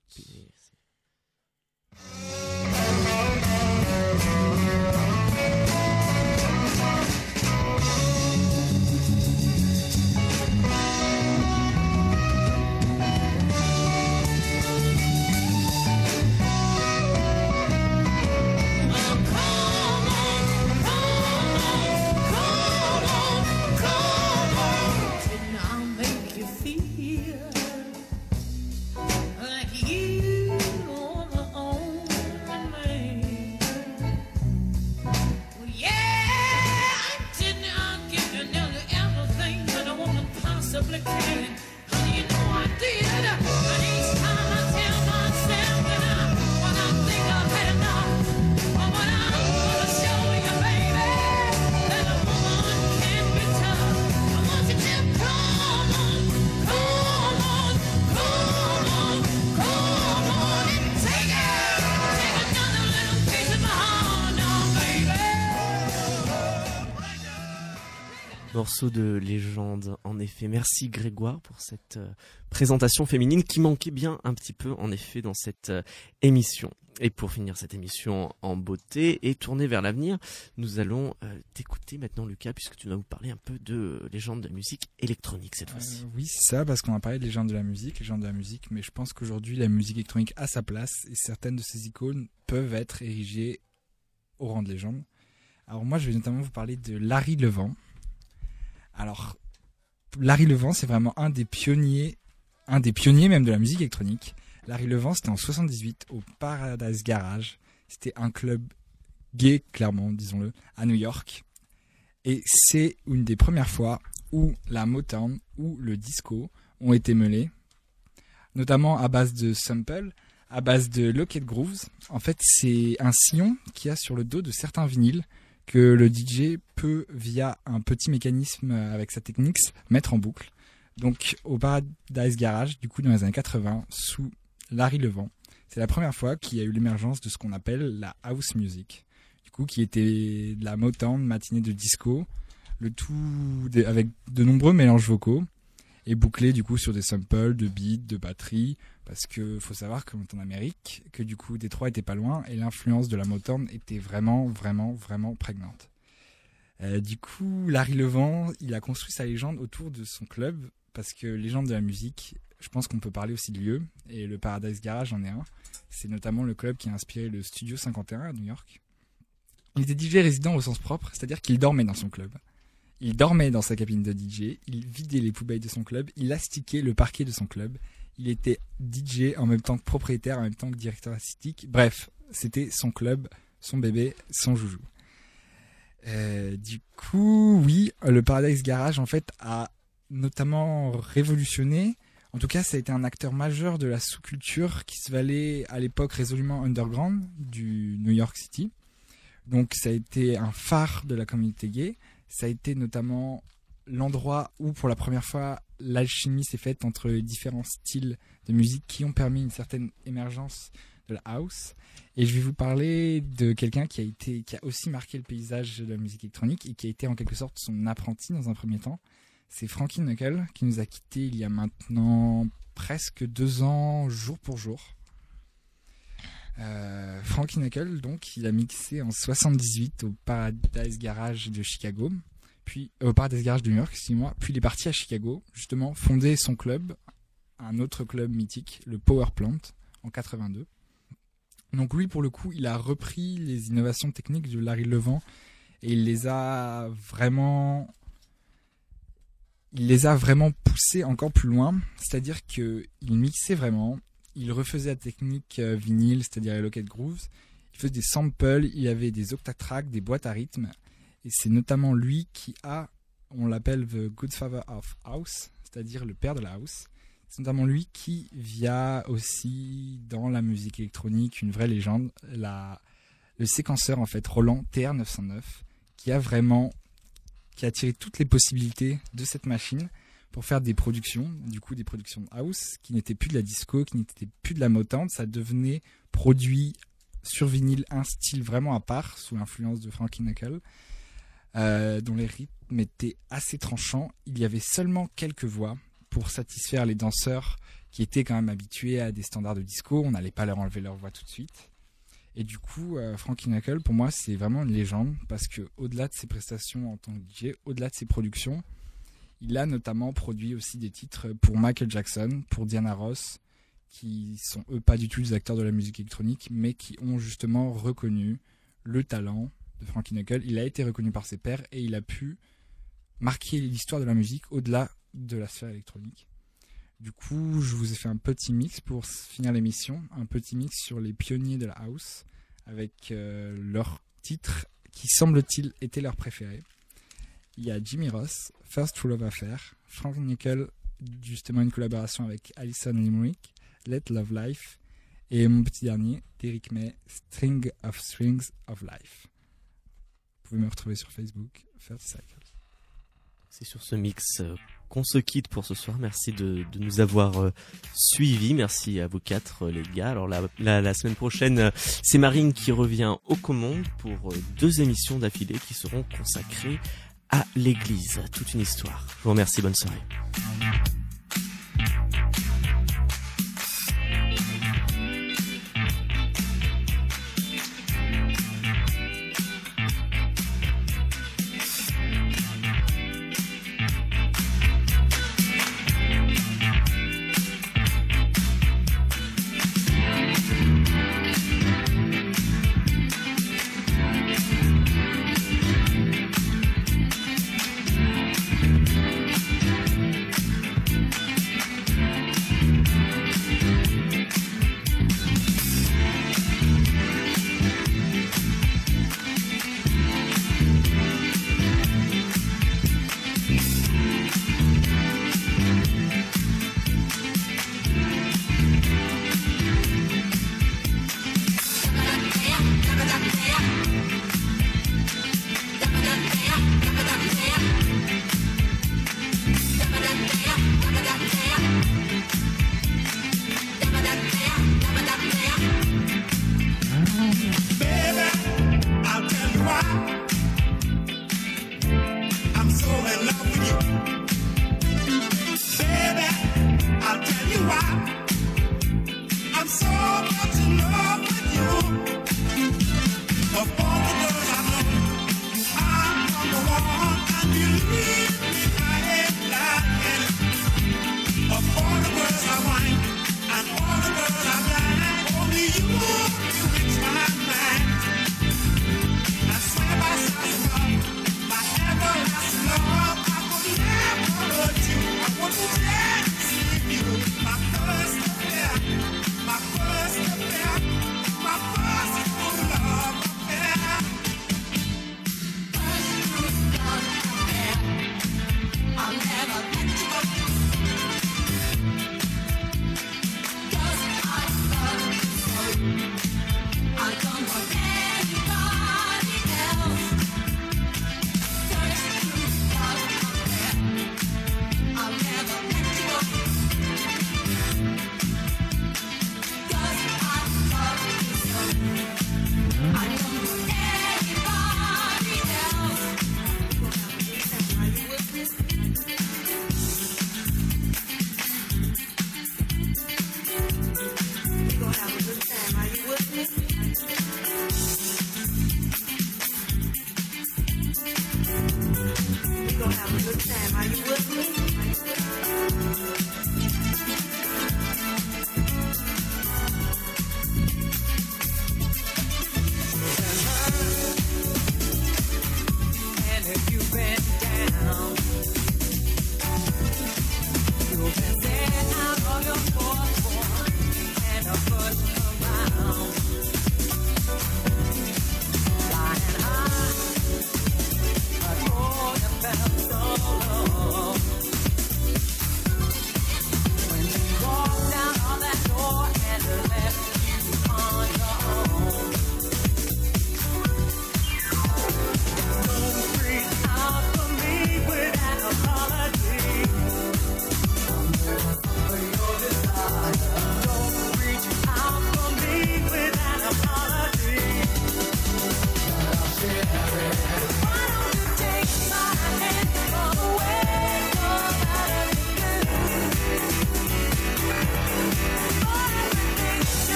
Morceau de légende, en effet. Merci Grégoire pour cette euh, présentation féminine qui manquait bien un petit peu, en effet, dans cette euh, émission. Et pour finir cette émission en beauté et tourner vers l'avenir, nous allons euh, t'écouter maintenant, Lucas, puisque tu vas nous parler un peu de légende de la musique électronique cette fois-ci. Oui, c'est ça, parce qu'on a parlé de légendes de la musique, légendes de la musique, mais je pense qu'aujourd'hui, la musique électronique a sa place et certaines de ces icônes peuvent être érigées au rang de légende. Alors moi, je vais notamment vous parler de Larry Levent. Alors, Larry Levent, c'est vraiment un des pionniers, un des pionniers même de la musique électronique. Larry Levent, c'était en 78 au Paradise Garage. C'était un club gay, clairement, disons-le, à New York. Et c'est une des premières fois où la Motown ou le disco ont été mêlés, notamment à base de sample, à base de locket grooves. En fait, c'est un sillon qui a sur le dos de certains vinyles que le DJ peut, via un petit mécanisme avec sa technique, mettre en boucle. Donc, au Paradise Garage, du coup, dans les années 80, sous Larry Levent, c'est la première fois qu'il y a eu l'émergence de ce qu'on appelle la house music. Du coup, qui était de la Motown matinée de disco, le tout avec de nombreux mélanges vocaux et bouclé du coup sur des samples de beats, de batteries, parce que faut savoir que en Amérique, que du coup Détroit était pas loin et l'influence de la Motown était vraiment, vraiment, vraiment prégnante. Euh, du coup, Larry Levent, il a construit sa légende autour de son club, parce que légende de la musique, je pense qu'on peut parler aussi de lieu, et le Paradise Garage en est un. C'est notamment le club qui a inspiré le Studio 51 à New York. Il était DJ résident au sens propre, c'est-à-dire qu'il dormait dans son club. Il dormait dans sa cabine de DJ, il vidait les poubelles de son club, il astiquait le parquet de son club, il était DJ en même temps que propriétaire, en même temps que directeur artistique. Bref, c'était son club, son bébé, son joujou. Euh, du coup, oui, le Paradise Garage en fait a notamment révolutionné. En tout cas, ça a été un acteur majeur de la sous-culture qui se valait à l'époque résolument underground du New York City. Donc, ça a été un phare de la communauté gay. Ça a été notamment l'endroit où, pour la première fois, l'alchimie s'est faite entre différents styles de musique qui ont permis une certaine émergence de la house. Et je vais vous parler de quelqu'un qui a été, qui a aussi marqué le paysage de la musique électronique et qui a été en quelque sorte son apprenti dans un premier temps. C'est Frankie Knuckle qui nous a quittés il y a maintenant presque deux ans, jour pour jour. Euh, Frankie Knuckle, donc, il a mixé en 78 au Paradise Garage de Chicago, puis au Paradise Garage de New York, excusez-moi. Puis il est parti à Chicago, justement, fonder son club, un autre club mythique, le Power Plant, en 82. Donc lui, pour le coup, il a repris les innovations techniques de Larry Levent et il les a vraiment, il les a vraiment poussées encore plus loin. C'est-à-dire que il mixait vraiment, il refaisait la technique euh, vinyle, c'est-à-dire les locket grooves. Il faisait des samples, il avait des octatracks, des boîtes à rythme. Et c'est notamment lui qui a, on l'appelle the good father of house, c'est-à-dire le père de la house. C'est notamment lui qui via aussi dans la musique électronique une vraie légende, la, le séquenceur en fait Roland TR909, qui a vraiment qui a tiré toutes les possibilités de cette machine pour faire des productions, du coup des productions de house, qui n'étaient plus de la disco, qui n'étaient plus de la motante, ça devenait produit sur vinyle, un style vraiment à part, sous l'influence de Frankie Knuckle, euh, dont les rythmes étaient assez tranchants. Il y avait seulement quelques voix pour satisfaire les danseurs qui étaient quand même habitués à des standards de disco, on n'allait pas leur enlever leur voix tout de suite. Et du coup, euh, Frankie Knuckle, pour moi, c'est vraiment une légende parce que au-delà de ses prestations en tant que DJ, au-delà de ses productions, il a notamment produit aussi des titres pour Michael Jackson, pour Diana Ross, qui sont eux pas du tout des acteurs de la musique électronique, mais qui ont justement reconnu le talent de Frankie Knuckle. Il a été reconnu par ses pairs et il a pu marquer l'histoire de la musique au-delà de la sphère électronique. Du coup, je vous ai fait un petit mix pour finir l'émission, un petit mix sur les pionniers de la house, avec euh, leurs titres qui semble-t-il étaient leurs préférés. Il y a Jimmy Ross, First True Love Affair, Frank Nickel, justement une collaboration avec Alison Limerick, Let Love Life, et mon petit dernier, Derrick May, String of Strings of Life. Vous pouvez me retrouver sur Facebook. C'est sur ce mix euh, qu'on se quitte pour ce soir. Merci de, nous avoir euh, suivis. Merci à vous quatre, euh, les gars. Alors la, semaine prochaine, c'est Marine qui revient aux commandes pour deux émissions d'affilée qui seront consacrées à l'église. Toute une histoire. Je vous remercie. Bonne soirée.